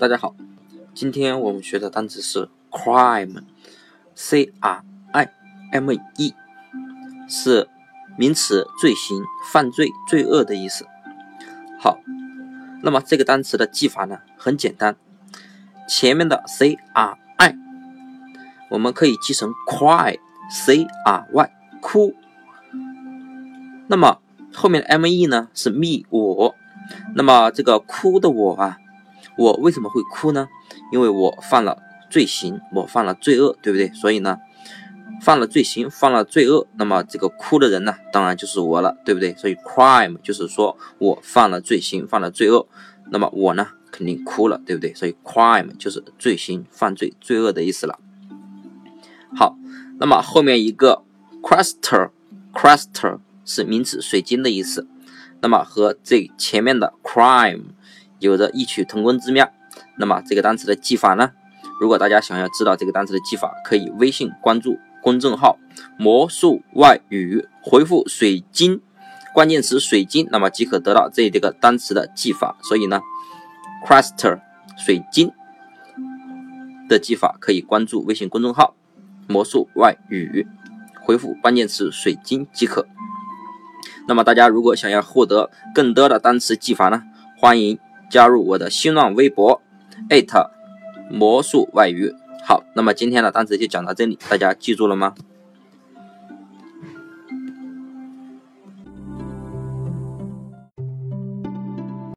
大家好，今天我们学的单词是 crime，c r i m e，是名词，罪行、犯罪、罪恶的意思。好，那么这个单词的记法呢，很简单，前面的 c r i，我们可以记成 cry，c r y，哭。那么后面的 m e 呢，是 me 我。那么这个哭的我啊。我为什么会哭呢？因为我犯了罪行，我犯了罪恶，对不对？所以呢，犯了罪行，犯了罪恶，那么这个哭的人呢，当然就是我了，对不对？所以 crime 就是说我犯了罪行，犯了罪恶，那么我呢肯定哭了，对不对？所以 crime 就是罪行、犯罪、罪恶的意思了。好，那么后面一个 crystal，crystal 是名词，水晶的意思，那么和这前面的 crime。有着异曲同工之妙。那么这个单词的记法呢？如果大家想要知道这个单词的记法，可以微信关注公众号“魔术外语”，回复“水晶”关键词“水晶”，那么即可得到这这个单词的记法。所以呢，crystal 水晶的记法可以关注微信公众号“魔术外语”，回复关键词“水晶”即可。那么大家如果想要获得更多的单词记法呢，欢迎。加入我的新浪微博，艾特魔术外语。好，那么今天的单词就讲到这里，大家记住了吗？